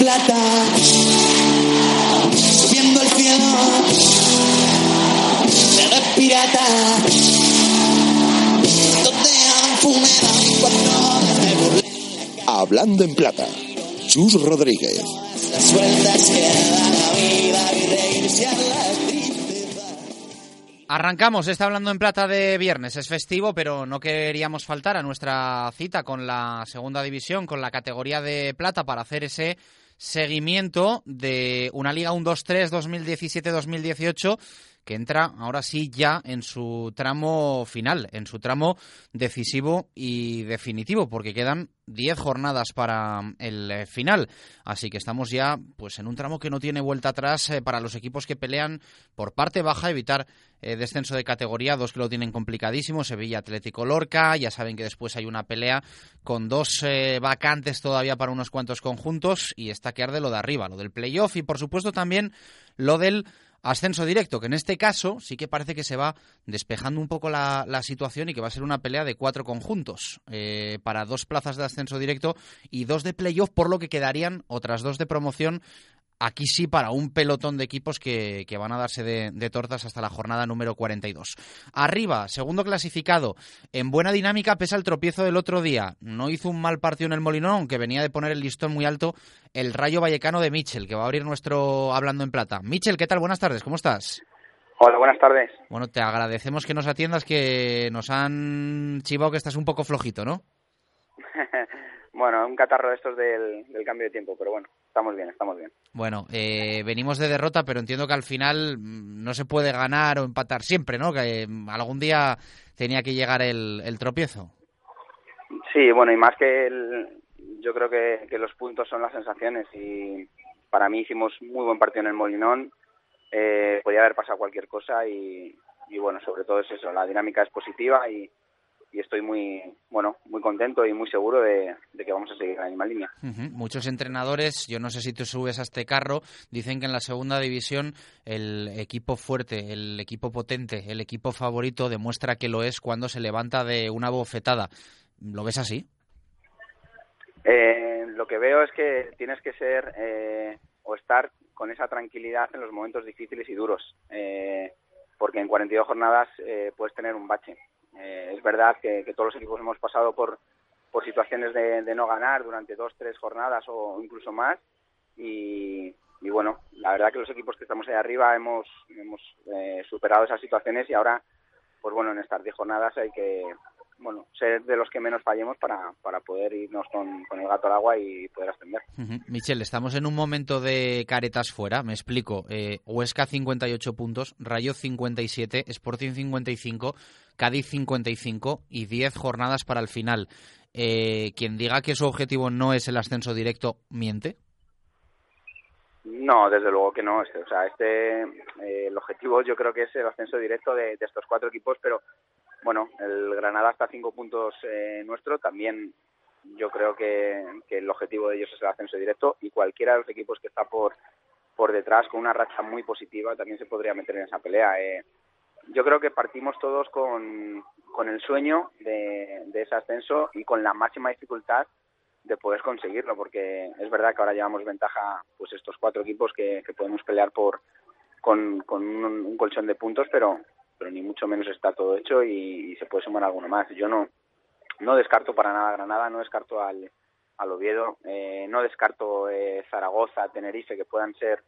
plata, subiendo al cielo, pirata. Donde han fumado y cuatro me burlé. Hablando en plata, Chus Rodríguez. Las sueltas que da la vida y reírse a la tristeza. Arrancamos, está hablando en plata de viernes, es festivo, pero no queríamos faltar a nuestra cita con la segunda división, con la categoría de plata, para hacer ese seguimiento de una Liga 1-2-3 2017-2018 que entra ahora sí ya en su tramo final, en su tramo decisivo y definitivo, porque quedan 10 jornadas para el eh, final. Así que estamos ya pues en un tramo que no tiene vuelta atrás eh, para los equipos que pelean por parte baja, evitar eh, descenso de categoría, dos que lo tienen complicadísimo, Sevilla Atlético Lorca, ya saben que después hay una pelea con dos eh, vacantes todavía para unos cuantos conjuntos y está que arde lo de arriba, lo del playoff y por supuesto también lo del ascenso directo, que en este caso sí que parece que se va despejando un poco la, la situación y que va a ser una pelea de cuatro conjuntos eh, para dos plazas de ascenso directo y dos de playoff, por lo que quedarían otras dos de promoción. Aquí sí para un pelotón de equipos que, que van a darse de, de tortas hasta la jornada número 42. Arriba, segundo clasificado, en buena dinámica pese al tropiezo del otro día. No hizo un mal partido en el Molinón, aunque venía de poner el listón muy alto el Rayo Vallecano de Michel, que va a abrir nuestro Hablando en Plata. Michel, ¿qué tal? Buenas tardes, ¿cómo estás? Hola, buenas tardes. Bueno, te agradecemos que nos atiendas, que nos han chivado que estás un poco flojito, ¿no? bueno, un catarro de estos del, del cambio de tiempo, pero bueno, estamos bien, estamos bien. Bueno, eh, venimos de derrota, pero entiendo que al final mm, no se puede ganar o empatar siempre, ¿no? Que eh, algún día tenía que llegar el, el tropiezo. Sí, bueno, y más que el, yo creo que, que los puntos son las sensaciones y para mí hicimos muy buen partido en el Molinón, eh, podía haber pasado cualquier cosa y, y bueno, sobre todo es eso, la dinámica es positiva y, y estoy muy, bueno, muy contento y muy seguro de, de que vamos a seguir en la misma línea. Muchos entrenadores, yo no sé si tú subes a este carro, dicen que en la segunda división el equipo fuerte, el equipo potente, el equipo favorito demuestra que lo es cuando se levanta de una bofetada. ¿Lo ves así? Eh, lo que veo es que tienes que ser eh, o estar con esa tranquilidad en los momentos difíciles y duros, eh, porque en 42 jornadas eh, puedes tener un bache. Eh, es verdad que, todos los equipos hemos pasado por, por situaciones de, de, no ganar durante dos, tres jornadas o incluso más. Y, y, bueno, la verdad que los equipos que estamos ahí arriba hemos, hemos eh, superado esas situaciones y ahora, pues bueno, en estas 10 jornadas hay que, bueno, ser de los que menos fallemos para, para poder irnos con, con, el gato al agua y poder ascender. Uh -huh. Michel, estamos en un momento de caretas fuera, me explico. Eh, Huesca 58 puntos, Rayo 57, Sporting 55, Cádiz 55 y 10 jornadas para el final. Eh, quien diga que su objetivo no es el ascenso directo, ¿miente? No, desde luego que no. O sea, este, eh, el objetivo yo creo que es el ascenso directo de, de estos cuatro equipos, pero bueno, el Granada está a cinco puntos eh, nuestro. También yo creo que, que, el objetivo de ellos es el ascenso directo y cualquiera de los equipos que está por, por detrás con una racha muy positiva también se podría meter en esa pelea. Eh, yo creo que partimos todos con, con el sueño de, de ese ascenso y con la máxima dificultad de poder conseguirlo, porque es verdad que ahora llevamos ventaja pues estos cuatro equipos que, que podemos pelear por con, con un, un colchón de puntos, pero pero ni mucho menos está todo hecho y, se puede sumar alguno más. Yo no no descarto para nada Granada, no descarto al, al Oviedo, eh, no descarto eh, Zaragoza, Tenerife, que puedan ser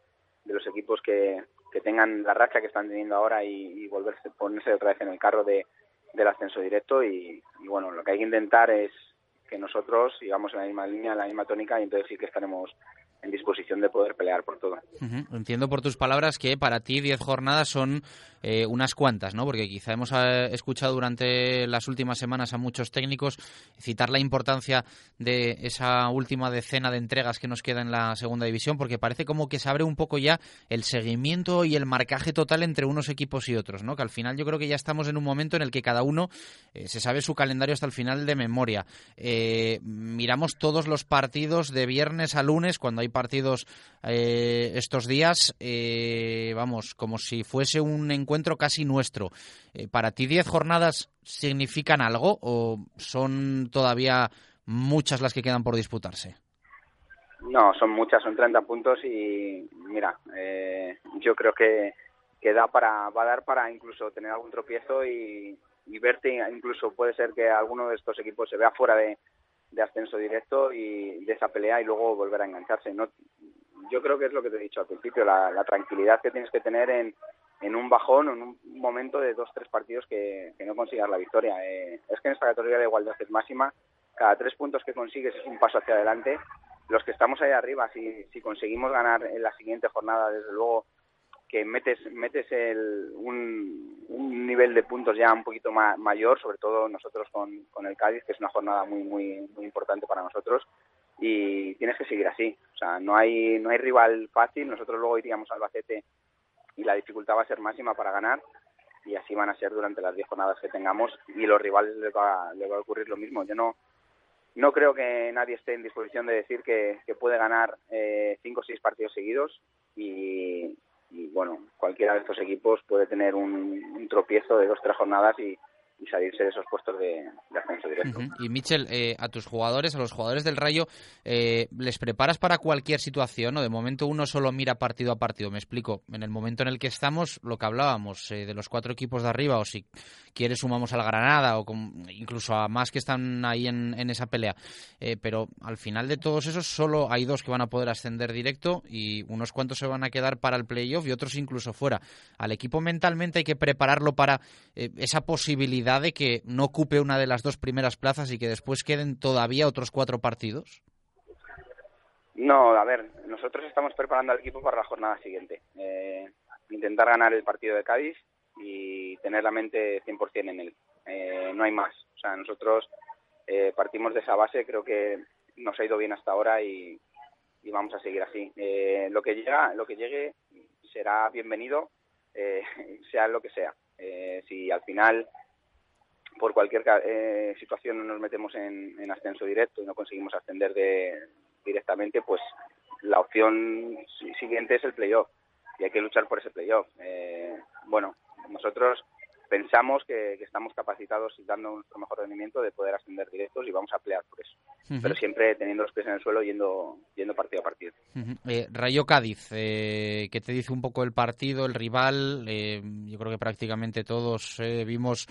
de los equipos que, que tengan la racha que están teniendo ahora y, volverse ponerse otra vez en el carro de, del ascenso directo y, y bueno, lo que hay que intentar es que nosotros y vamos en la misma línea, en la misma tónica y entonces sí que estaremos en disposición de poder pelear por todo. Entiendo por tus palabras que para ti 10 jornadas son eh, unas cuantas, ¿no? Porque quizá hemos eh, escuchado durante las últimas semanas a muchos técnicos citar la importancia de esa última decena de entregas que nos queda en la segunda división, porque parece como que se abre un poco ya el seguimiento y el marcaje total entre unos equipos y otros, ¿no? Que al final yo creo que ya estamos en un momento en el que cada uno eh, se sabe su calendario hasta el final de memoria. miramos todos los partidos de viernes a lunes cuando hay partidos eh, estos días, eh, vamos, como si fuese un encuentro casi nuestro. Eh, ¿Para ti 10 jornadas significan algo o son todavía muchas las que quedan por disputarse? No, son muchas, son 30 puntos y mira, yo creo que, da para, va a dar para incluso tener algún tropiezo y verte, incluso puede ser que alguno de estos equipos se vea fuera de, de ascenso directo y de esa pelea y luego volver a engancharse. No, yo creo que es lo que te he dicho al principio, la, tranquilidad que tienes que tener en, en un bajón en un momento de dos, tres partidos que, no consigas la victoria. Eh, es que en esta categoría de igualdad es máxima, cada tres puntos que consigues es un paso hacia adelante. Los que estamos ahí arriba, si, si conseguimos ganar en la siguiente jornada, desde luego que metes metes el, un, nivel de puntos ya un poquito mayor, sobre todo nosotros con, con, el Cádiz, que es una jornada muy muy importante para nosotros y tienes que seguir así. O sea, no hay no hay rival fácil. Nosotros luego iríamos al Albacete y la dificultad va a ser máxima para ganar y así van a ser durante las 10 jornadas que tengamos y los rivales les va, va a ocurrir lo mismo. Yo no no creo que nadie esté en disposición de decir que, que puede ganar eh, cinco o seis partidos seguidos y, y bueno, cualquiera de estos equipos puede tener un, un tropiezo de dos tres jornadas y, y salirse de esos puestos de, ascenso directo. Y Michel, eh, a tus jugadores, a los jugadores del Rayo, eh, ¿les preparas para cualquier situación? o De momento uno solo mira partido a partido. Me explico. En el momento en el que estamos, lo que hablábamos eh, de los cuatro equipos de arriba, o si quieres sumamos al Granada, o incluso a más que están ahí en, en esa pelea. pero al final de todos esos, solo hay dos que van a poder ascender directo y unos cuantos se van a quedar para el playoff y otros incluso fuera. Al equipo mentalmente hay que prepararlo para esa posibilidad de que no ocupe una de las dos primeras plazas y que después queden todavía otros cuatro partidos? No, a ver, nosotros estamos preparando al equipo para la jornada siguiente. Eh, intentar ganar el partido de Cádiz y tener la mente 100% en él. Eh, no hay más. O sea, nosotros eh, partimos de esa base, creo que nos ha ido bien hasta ahora y, y vamos a seguir así. lo que llega, lo que llegue será bienvenido, sea lo que sea. si al final por cualquier eh, situación no nos metemos en, ascenso directo y no conseguimos ascender de, directamente, pues la opción siguiente es el playoff y hay que luchar por ese playoff. Eh, bueno, nosotros pensamos que, estamos capacitados y dando nuestro mejor rendimiento de poder ascender directos y vamos a pelear por eso. Pero siempre teniendo los pies en el suelo yendo, yendo partido a partido. Eh, Rayo Cádiz, eh, ¿qué te dice un poco el partido, el rival? yo creo que prácticamente todos vimos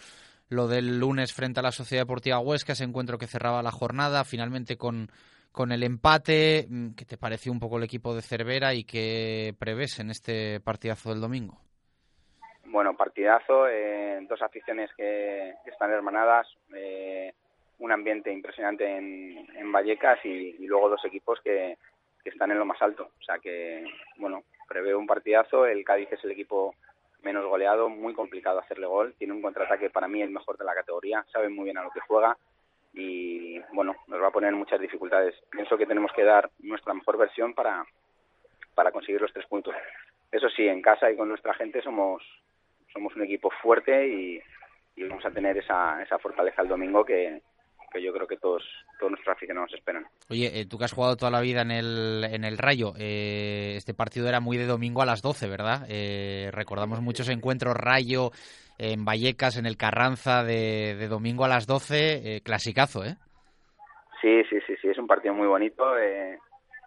lo del lunes frente a la Sociedad Deportiva Huesca, ese encuentro que cerraba la jornada, finalmente con, con el empate. Mm, ¿Qué te pareció un poco el equipo de Cervera y qué prevés en este partidazo del domingo? Bueno, partidazo, eh, dos aficiones que, están hermanadas, eh, un ambiente impresionante en, Vallecas y, y, luego dos equipos que, que están en lo más alto. O sea que, bueno, prevé un partidazo, el Cádiz es el equipo menos goleado, muy complicado hacerle gol. Tiene un contraataque para mí el mejor de la categoría, sabe muy bien a lo que juega y bueno, nos va a poner muchas dificultades. Pienso que tenemos que dar nuestra mejor versión para, para conseguir los tres puntos. Eso sí, en casa y con nuestra gente somos, somos un equipo fuerte y, y vamos a tener esa, esa fortaleza el domingo que, que yo creo que todos, todos nuestros aficionados esperan. Oye, eh, tú que has jugado toda la vida en el, en el Rayo, eh, este partido era muy de domingo a las 12, ¿verdad? Eh, recordamos muchos encuentros Rayo en Vallecas, en el Carranza, de, domingo a las 12, clasicazo, ¿eh? Sí, sí, sí, sí, es un partido muy bonito.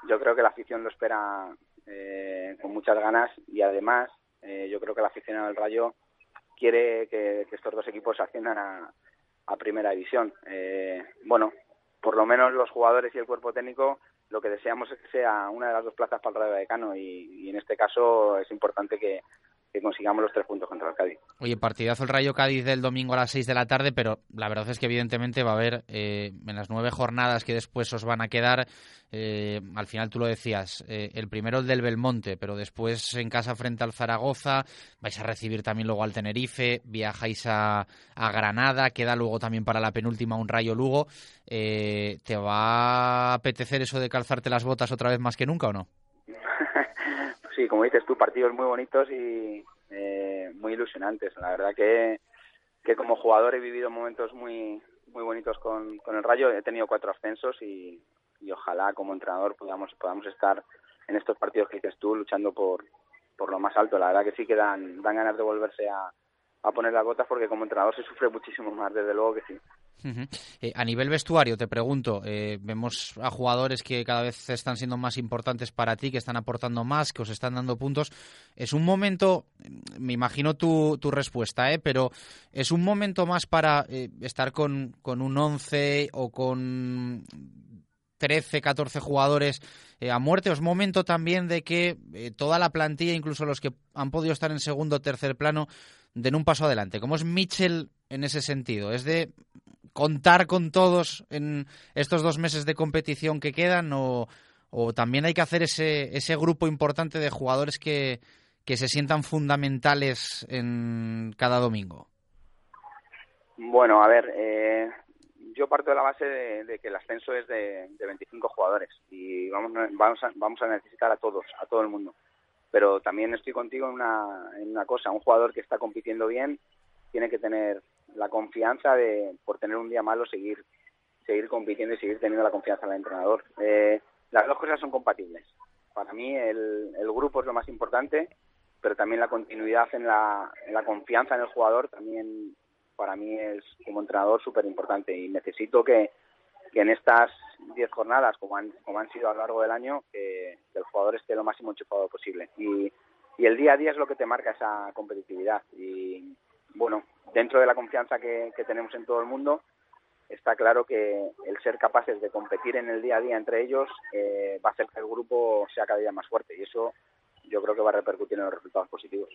yo creo que la afición lo espera con muchas ganas y además yo creo que la afición del Rayo quiere que, que estos dos equipos asciendan a a primera división. Eh, bueno, por lo menos los jugadores y el cuerpo técnico lo que deseamos es que sea una de las dos plazas para el Radio Vallecano y, y en este caso es importante que, que consigamos los tres puntos contra el Cádiz. Oye, partidazo el Rayo Cádiz del domingo a las seis de la tarde, pero la verdad es que evidentemente va a haber eh, en las nueve jornadas que después os van a quedar, eh, al final tú lo decías, eh, el primero el del Belmonte, pero después en casa frente al Zaragoza, vais a recibir también luego al Tenerife, viajáis a, a Granada, queda luego también para la penúltima un Rayo Lugo. ¿Te va a apetecer eso de calzarte las botas otra vez más que nunca o no? Sí, como dices tú, partidos muy bonitos y eh, muy ilusionantes. La verdad que, que como jugador he vivido momentos muy muy bonitos con, con el Rayo. He tenido cuatro ascensos y, y ojalá como entrenador podamos, podamos estar en estos partidos que dices tú luchando por, por lo más alto. La verdad que sí que dan, dan ganas de volverse a, a poner las botas porque como entrenador se sufre muchísimo más, desde luego que sí. Eh, a nivel vestuario, te pregunto, eh, vemos a jugadores que cada vez están siendo más importantes para ti, que están aportando más, que os están dando puntos. Es un momento, me imagino tu, tu respuesta, ¿eh? pero es un momento más para eh, estar con, con un 11 o con 13, 14 jugadores a muerte. Es momento también de que toda la plantilla, incluso los que han podido estar en segundo o tercer plano, den un paso adelante. ¿Cómo es Mitchell en ese sentido? ¿Es de contar con todos en estos dos meses de competición que quedan o, también hay que hacer ese, ese grupo importante de jugadores que, que se sientan fundamentales en cada domingo? Bueno, a ver, eh, yo parto de la base de, de que el ascenso es de, de, 25 jugadores y vamos, vamos, a, vamos a necesitar a todos, a todo el mundo. Pero también estoy contigo en una, en una cosa, un jugador que está compitiendo bien tiene que tener la confianza de, por tener un día malo, seguir seguir compitiendo y seguir teniendo la confianza del entrenador. Eh, las dos cosas son compatibles. Para mí el, el grupo es lo más importante, pero también la continuidad en la, confianza en el jugador también para mí es como entrenador súper importante y necesito que, que en estas 10 jornadas, como han, como han sido a lo largo del año, que el jugador esté lo máximo enchufado posible. Y, y el día a día es lo que te marca esa competitividad. Y bueno, dentro de la confianza que, que tenemos en todo el mundo, está claro que el ser capaces de competir en el día a día entre ellos eh, va a hacer que el grupo sea cada día más fuerte. Y eso yo creo que va a repercutir en los resultados positivos.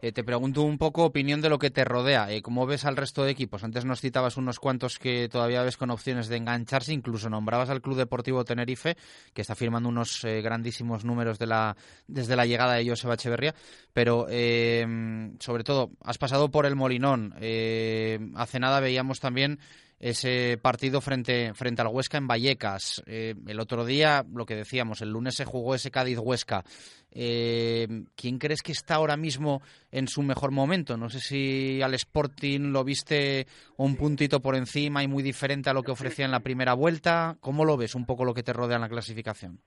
Eh, te pregunto un poco opinión de lo que te rodea. Eh, ¿Cómo ves al resto de equipos? Antes nos citabas unos cuantos que todavía ves con opciones de engancharse, incluso nombrabas al Club Deportivo Tenerife, que está firmando unos eh, grandísimos números de la, desde la llegada de Joseba Echeverría, pero eh, sobre todo, has pasado por el Molinón. Hace nada veíamos también ese partido frente, frente al Huesca en Vallecas. Eh, el otro día, lo que decíamos, el lunes se jugó ese Cádiz-Huesca. Eh, ¿Quién crees que está ahora mismo en su mejor momento? No sé si al Sporting lo viste un puntito por encima y muy diferente a lo que ofrecía en la primera vuelta. ¿Cómo lo ves un poco lo que te rodea en la clasificación?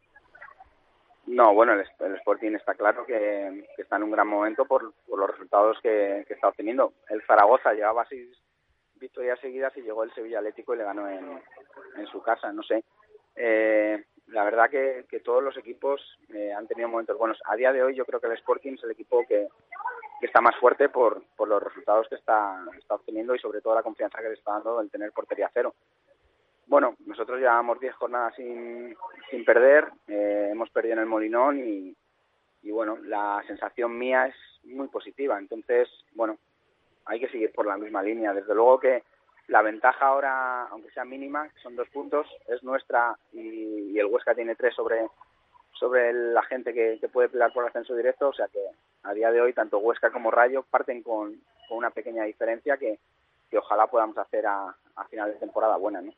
No, bueno, el, Sporting está claro que, que, está en un gran momento por, por los resultados que, que, está obteniendo. El Zaragoza llevaba seis victorias seguidas y llegó el Sevilla Atlético y le ganó en, en su casa, no sé. Eh, la verdad que, que, todos los equipos eh, han tenido momentos buenos. A día de hoy yo creo que el Sporting es el equipo que, que está más fuerte por, por los resultados que está, está obteniendo y sobre todo la confianza que le está dando el tener portería cero. Bueno, nosotros llevamos 10 jornadas sin, sin perder, eh, hemos perdido en el Molinón y, y bueno, la sensación mía es muy positiva. Entonces, bueno, hay que seguir por la misma línea. Desde luego que la ventaja ahora, aunque sea mínima, son dos puntos, es nuestra y, el Huesca tiene tres sobre sobre la gente que, que puede pelear por ascenso directo, o sea que a día de hoy tanto Huesca como Rayo parten con, con una pequeña diferencia que, que ojalá podamos hacer a, a final de temporada buena, ¿no?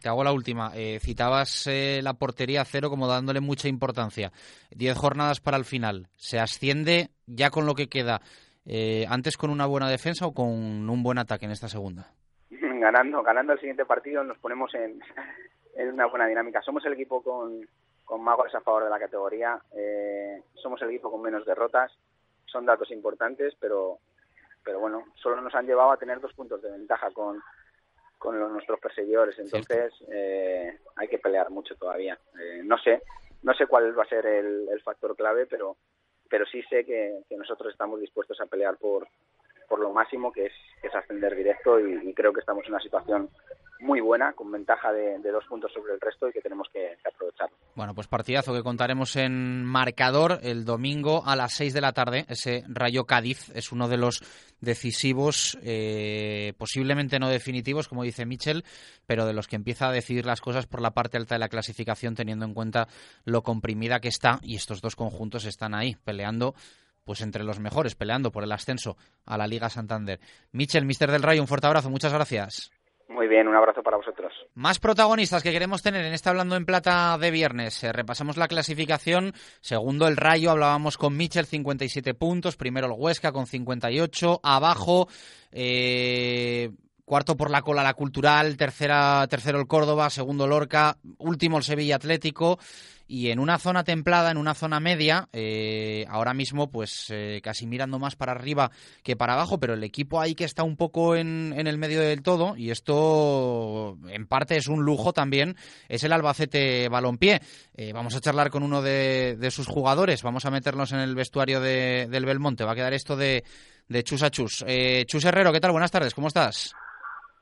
Te hago la última. Eh, citabas eh, la portería cero como dándole mucha importancia. Diez jornadas para el final. ¿Se asciende ya con lo que queda? Eh, ¿Antes con una buena defensa o con un buen ataque en esta segunda? Ganando, ganando el siguiente partido nos ponemos en, en una buena dinámica. Somos el equipo con, con más goles a favor de la categoría. Eh, somos el equipo con menos derrotas. Son datos importantes, pero pero bueno, solo nos han llevado a tener dos puntos de ventaja con, con los, nuestros perseguidores. Entonces eh, hay que pelear mucho todavía. Eh, no sé, no sé cuál va a ser el, el factor clave, pero pero sí sé que, nosotros estamos dispuestos a pelear por por lo máximo que es, que es ascender directo y creo que estamos en una situación muy buena, con ventaja de, dos puntos sobre el resto y que tenemos que, aprovecharlo. Bueno, pues partidazo que contaremos en marcador el domingo a las 6 de la tarde. Ese Rayo Cádiz es uno de los decisivos, eh, posiblemente no definitivos, como dice Michel, pero de los que empieza a decidir las cosas por la parte alta de la clasificación, teniendo en cuenta lo comprimida que está y estos dos conjuntos están ahí peleando pues entre los mejores, peleando por el ascenso a la Liga Santander. Michel, Mister del Rayo, un fuerte abrazo, muchas gracias. Muy bien, un abrazo para vosotros. Más protagonistas que queremos tener en este Hablando en Plata de viernes. Eh, repasamos la clasificación. Segundo el Rayo, hablábamos con Michel, 57 puntos. Primero el Huesca con 58. Abajo, eh, cuarto por la cola la Cultural. Tercera, tercero el Córdoba. Segundo Lorca. Último el Sevilla Atlético y en una zona templada, en una zona media, eh, ahora mismo pues eh, casi mirando más para arriba que para abajo, pero el equipo ahí que está un poco en, en, el medio del todo, y esto en parte es un lujo también, es el Albacete Balompié. Eh, vamos a charlar con uno de, de, sus jugadores, vamos a meternos en el vestuario de, del Belmonte, va a quedar esto de, de chus a chus. chus Herrero, ¿qué tal? Buenas tardes, ¿cómo estás?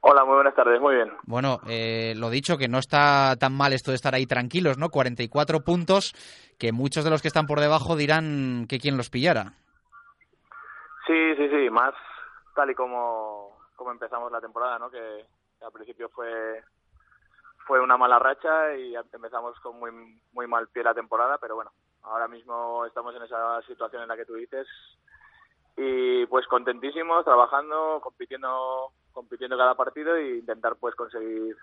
Hola, muy buenas tardes, muy bien. Bueno, eh, lo dicho, que no está tan mal esto de estar ahí tranquilos, ¿no? 44 puntos, que muchos de los que están por debajo dirán que quien los pillara. Sí, sí, sí, más tal y como, como empezamos la temporada, ¿no? Que, al principio fue fue una mala racha y empezamos con muy, muy mal pie la temporada, pero bueno, ahora mismo estamos en esa situación en la que tú dices y pues contentísimos, trabajando, compitiendo compitiendo cada partido e intentar pues conseguir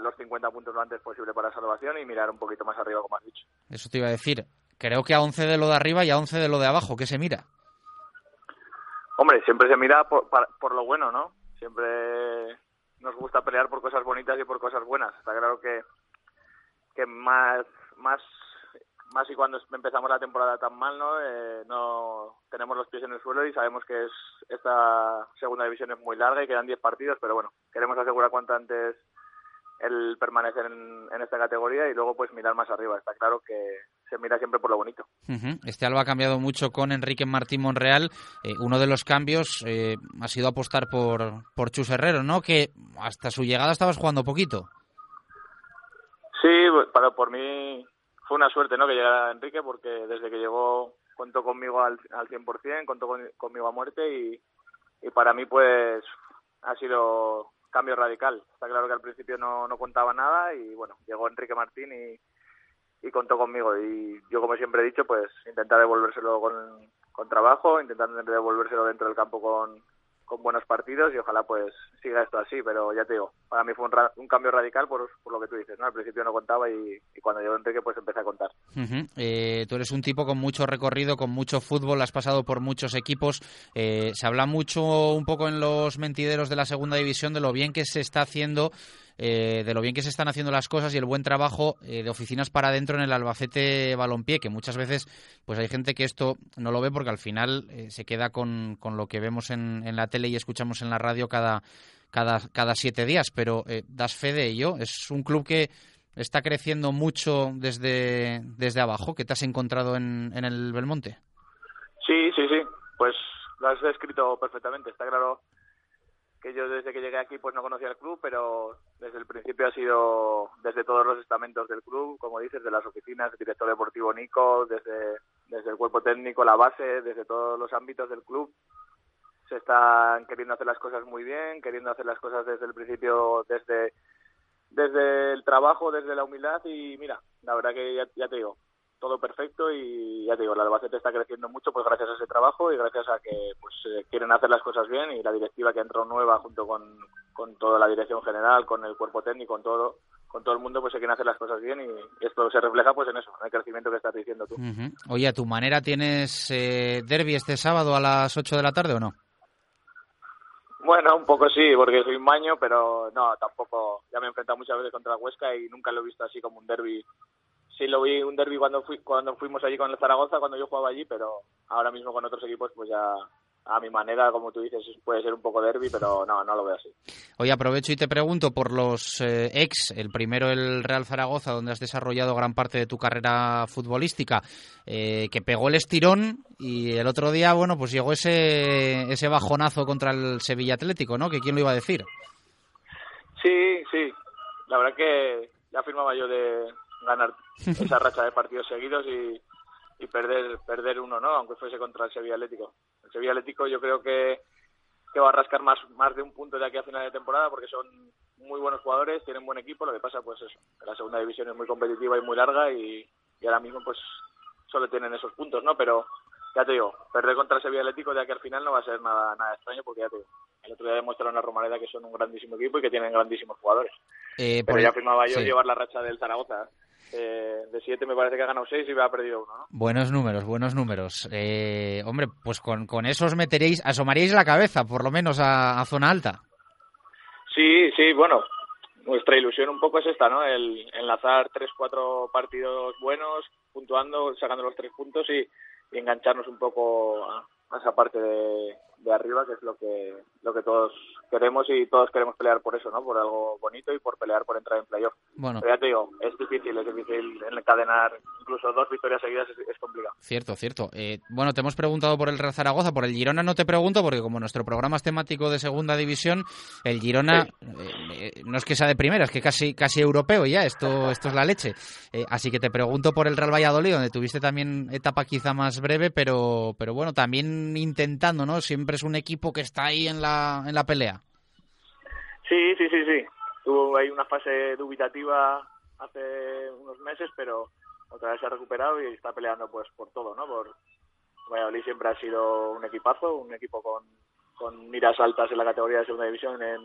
los 50 puntos lo antes posible para salvación y mirar un poquito más arriba, como has dicho. Eso te iba a decir. Creo que a 11 de lo de arriba y a 11 de lo de abajo. ¿Qué se mira? Hombre, siempre se mira por, por lo bueno, ¿no? Siempre nos gusta pelear por cosas bonitas y por cosas buenas. Está claro que, que más, más más y cuando empezamos la temporada tan mal, ¿no? Eh, no tenemos los pies en el suelo y sabemos que es esta segunda división es muy larga y quedan 10 partidos, pero bueno, queremos asegurar cuanto antes el permanecer en, esta categoría y luego pues mirar más arriba. Está claro que se mira siempre por lo bonito. Este Alba ha cambiado mucho con Enrique Martín Monreal. Eh, uno de los cambios eh, ha sido apostar por, por Chus Herrero, ¿no? Que hasta su llegada estabas jugando poquito. Sí, para, por mí fue una suerte ¿no? que llegara Enrique porque desde que llegó contó conmigo al, al 100%, contó conmigo a muerte y, y para mí pues ha sido cambio radical. Está claro que al principio no, no contaba nada y bueno, llegó Enrique Martín y, y contó conmigo y yo como siempre he dicho pues intentar devolvérselo con, con trabajo, intentar devolvérselo dentro del campo con, con buenos partidos y ojalá pues siga esto así, pero ya te digo, para mí fue un, un cambio radical por, lo que tú dices, ¿no? Al principio no contaba y, cuando llegó Enrique pues empecé a contar. eh, tú eres un tipo con mucho recorrido, con mucho fútbol, has pasado por muchos equipos, eh, se habla mucho un poco en los mentideros de la segunda división de lo bien que se está haciendo eh, de lo bien que se están haciendo las cosas y el buen trabajo eh, de oficinas para adentro en el Albacete Balompié, que muchas veces pues hay gente que esto no lo ve porque al final eh, se queda con, con, lo que vemos en, en, la tele y escuchamos en la radio cada, cada, cada siete días, pero das fe de ello. Es un club que está creciendo mucho desde, desde abajo, que te has encontrado en, en el Belmonte. Sí, sí, sí, pues lo has descrito perfectamente. Está claro que yo desde que llegué aquí pues no conocía el club, pero desde el principio ha sido desde todos los estamentos del club, como dices, de las oficinas, el director deportivo Nico, desde, desde el cuerpo técnico, la base, desde todos los ámbitos del club. Se están queriendo hacer las cosas muy bien, queriendo hacer las cosas desde el principio, desde, desde el trabajo, desde la humildad y mira, la verdad que ya, ya te digo, todo perfecto y ya te digo, el Albacete está creciendo mucho pues gracias a ese trabajo y gracias a que pues eh, quieren hacer las cosas bien y la directiva que entró nueva junto con, con toda la dirección general, con el cuerpo técnico, con todo con todo el mundo pues se quieren hacer las cosas bien y esto se refleja pues en eso, en el crecimiento que estás diciendo tú. Oye, ¿a tu manera tienes eh, derby este sábado a las 8 de la tarde o no? Bueno, un poco sí, porque soy maño, pero no, tampoco. Ya me he enfrentado muchas veces contra la Huesca y nunca lo he visto así como un derby sí lo vi un derby cuando fui, cuando fuimos allí con el Zaragoza, cuando yo jugaba allí, pero ahora mismo con otros equipos pues ya a mi manera, como tú dices, puede ser un poco derby, pero no, no lo veo así. Hoy aprovecho y te pregunto por los eh, ex, el primero el Real Zaragoza, donde has desarrollado gran parte de tu carrera futbolística, eh, que pegó el estirón y el otro día, bueno, pues llegó ese, ese bajonazo contra el Sevilla Atlético, ¿no? Que quién lo iba a decir. Sí, sí. La verdad que ya firmaba yo de ganar esa racha de partidos seguidos y, y perder perder uno, ¿no? Aunque fuese contra el Sevilla Atlético. El Sevilla Atlético yo creo que, que va a rascar más, más de un punto de aquí a final de temporada porque son muy buenos jugadores, tienen buen equipo. Lo que pasa, pues eso, que la segunda división es muy competitiva y muy larga y, y ahora mismo, pues solo tienen esos puntos, ¿no? Pero ya te digo, perder contra el Sevilla Atlético de aquí al final no va a ser nada, nada extraño porque ya te digo, el otro día demostraron a Romareda que son un grandísimo equipo y que tienen grandísimos jugadores. Eh, Pero por ya el- firmaba yo sí. llevar la racha del Zaragoza. Eh, de siete me parece que ha ganado seis y me ha perdido uno, ¿no? Buenos números, buenos números. Eh, hombre, pues con, con esos meteréis, asomaríais la cabeza, por lo menos a, a zona alta. Sí, sí, bueno, nuestra ilusión un poco es esta, ¿no? El enlazar tres, cuatro partidos buenos, puntuando, sacando los tres puntos y, y engancharnos un poco a, a esa parte de, de arriba, que es lo que lo que todos queremos y todos queremos pelear por eso, ¿no? Por algo bonito y por pelear por entrar en playoff. Bueno, Pero ya te digo, es difícil, es difícil encadenar incluso dos victorias seguidas, es, es complicado. cierto, cierto. Eh, bueno, te hemos preguntado por el Real Zaragoza, por el Girona no te pregunto, porque como nuestro programa es temático de segunda división, el Girona eh, eh, no es que sea de primera, es que casi casi europeo ya, esto, esto es la leche. Eh, así que te pregunto por el Real Valladolid, donde tuviste también etapa quizá más breve, pero, pero bueno, también intentando, ¿no? Siempre es un equipo que está ahí en la, en la pelea. Sí, sí, sí, sí. Tuvo ahí una fase dubitativa hace unos meses, pero otra vez se ha recuperado y está peleando pues por todo, ¿no? Por Valladolid siempre ha sido un equipazo, un equipo con, con miras altas en la categoría de segunda división en,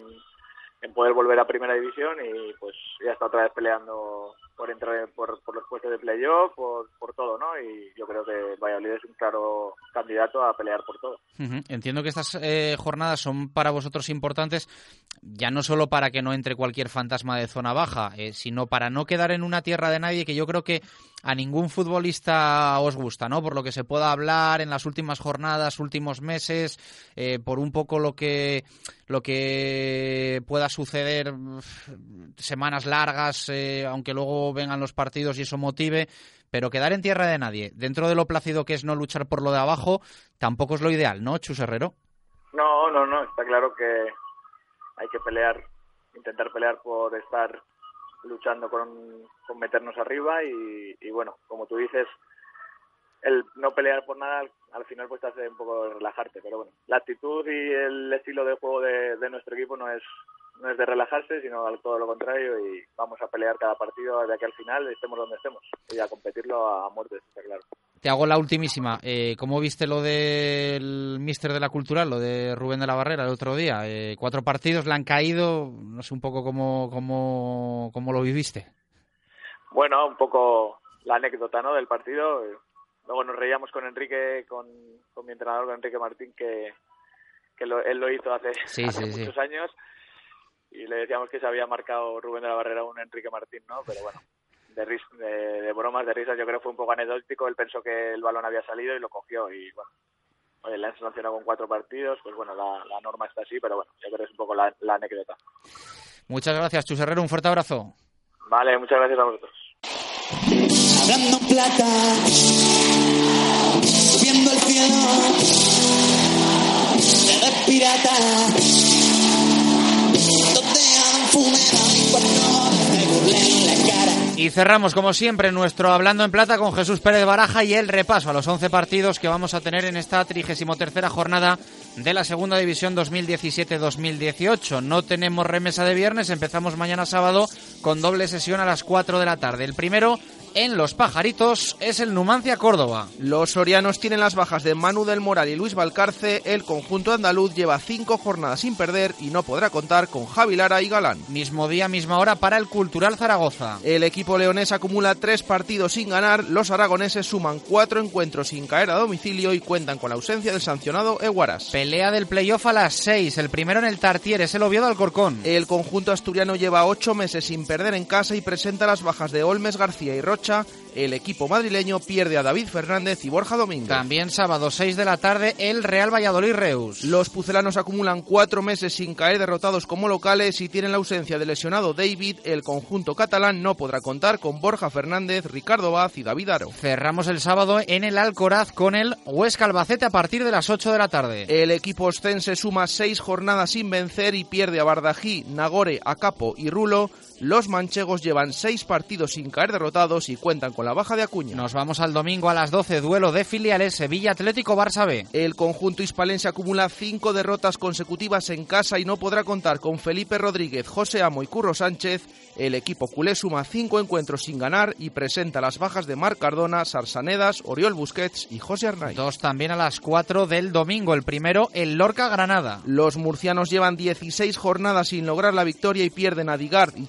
en poder volver a primera división y pues ya está otra vez peleando por entrar por, por los puestos de playoff, por, por todo, ¿no? Y yo creo que Valladolid es un claro candidato a pelear por todo. Entiendo que estas eh, jornadas son para vosotros importantes, ya no solo para que no entre cualquier fantasma de zona baja, eh, sino para no quedar en una tierra de nadie que yo creo que a ningún futbolista os gusta, ¿no? Por lo que se pueda hablar en las últimas jornadas, últimos meses, eh, por un poco lo que lo que pueda suceder semanas largas, eh, aunque luego vengan los partidos y eso motive. Pero quedar en tierra de nadie, dentro de lo plácido que es no luchar por lo de abajo, tampoco es lo ideal, ¿no, Chus Herrero? No, no, no, está claro que hay que pelear, intentar pelear por estar luchando con, meternos arriba y, bueno, como tú dices, el no pelear por nada al, al final pues te hace un poco relajarte, pero bueno, la actitud y el estilo de juego de nuestro equipo no es no es de relajarse, sino al todo lo contrario y vamos a pelear cada partido de aquí al final, estemos donde estemos y a competirlo a muerte, está claro. Te hago la ultimísima. Eh, ¿Cómo viste lo del míster de la cultural, lo de Rubén de la Barrera el otro día? Eh, cuatro partidos le han caído, no sé un poco cómo, cómo, cómo lo viviste. Bueno, un poco la anécdota ¿no? del partido. Luego nos reíamos con Enrique, con, con mi entrenador, con Enrique Martín, que, que lo- él lo hizo hace, Sí, hace sí, sí. muchos años y le decíamos que se había marcado Rubén de la Barrera a un Enrique Martín, ¿no? Pero bueno, de, ris- de, de bromas, de risas, yo creo que fue un poco anecdótico. Él pensó que el balón había salido y lo cogió y bueno. Oye, le han sancionado con cuatro partidos, pues bueno, la, la norma está así, pero bueno, yo creo que es un poco la, la anécdota. Muchas gracias, Chus Herrero. Un fuerte abrazo. Vale, muchas gracias a vosotros. Hablando en plata, subiendo el cielo, eres pirata, y cerramos, como siempre, nuestro Hablando en Plata con Jesús Pérez Baraja y el repaso a los 11 partidos que vamos a tener en esta 33 jornada de la Segunda División 2017-2018. No tenemos remesa de viernes, empezamos mañana sábado con doble sesión a las 4 de la tarde. El primero en Los Pajaritos es el Numancia Córdoba. Los sorianos tienen las bajas de Manu del Moral y Luis Valcarce. El conjunto andaluz lleva cinco jornadas sin perder y no podrá contar con Javi Lara y Galán. Mismo día, misma hora para el Cultural Zaragoza. El equipo leonés acumula tres partidos sin ganar. Los aragoneses suman cuatro encuentros sin caer a domicilio y cuentan con la ausencia del sancionado Eguaras. Pelea del playoff a las 6. El primero en el Tartier es el Oviedo Alcorcón. El conjunto asturiano lleva ocho meses sin perder en casa y presenta las bajas de Olmes García y Rocha el equipo madrileño pierde a David Fernández y Borja Domínguez. También sábado 6 de la tarde el Real Valladolid Reus. Los pucelanos acumulan cuatro meses sin caer derrotados como locales y tienen la ausencia del lesionado David. El conjunto catalán no podrá contar con Borja Fernández, Ricardo Vaz y David Aro. Cerramos el sábado en el Alcoraz con el Huesca Albacete a partir de las 8 de la tarde. El equipo ostense suma seis jornadas sin vencer y pierde a Bardají, Nagore, Acapo y Rulo. Los manchegos llevan seis partidos sin caer derrotados y cuentan con la baja de Acuña. Nos vamos al domingo a las 12, duelo de filiales Sevilla Atlético Barça B. El conjunto hispalense acumula cinco derrotas consecutivas en casa y no podrá contar con Felipe Rodríguez, José Amo y Curro Sánchez. El equipo culé suma cinco encuentros sin ganar y presenta las bajas de Marc Cardona, Sarsanedas, Oriol Busquets y José Arnaiz. Dos también a las 4 del domingo. El primero, el Lorca Granada. Los murcianos llevan 16 jornadas sin lograr la victoria y pierden a Digard y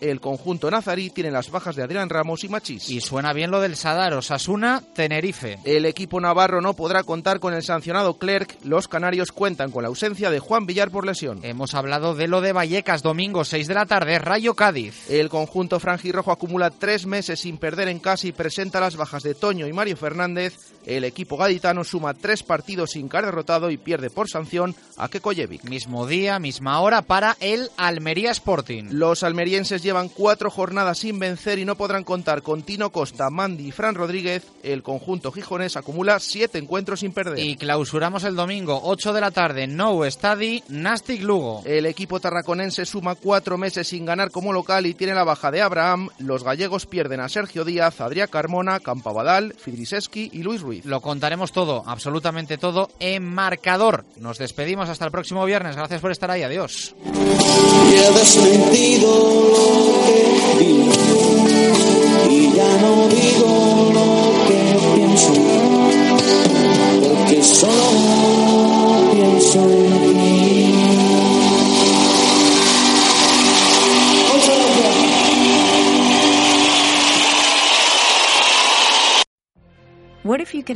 El conjunto nazarí tiene las bajas de Adrián Ramos y Machís. Y suena bien lo del Sadar, Osasuna, Tenerife. El equipo navarro no podrá contar con el sancionado Clerc. Los canarios cuentan con la ausencia de Juan Villar por lesión. Hemos hablado de lo de Vallecas, domingo 6 de la tarde, Rayo Cádiz. El conjunto franjirrojo acumula tres meses sin perder en casa y presenta las bajas de Toño y Mario Fernández. El equipo gaditano suma tres partidos sin caer derrotado y pierde por sanción a Kekoyevic. Mismo día, misma hora para el Almería Sporting. Los almerienses llevan cuatro jornadas sin vencer y no podrán contar con Tino Costa, Mandy y Fran Rodríguez. El conjunto gijonés acumula siete encuentros sin perder. Y clausuramos el domingo, 8 de la tarde, No Stadi, Nastic Lugo. El equipo tarraconense suma cuatro meses sin ganar como local y tiene la baja de Abraham. Los gallegos pierden a Sergio Díaz, Adrián Carmona, Campabadal, Fidriseski y Luis Ruiz. Lo contaremos todo, absolutamente todo, en marcador. Nos despedimos hasta el próximo viernes. Gracias por estar ahí. Adiós. Y he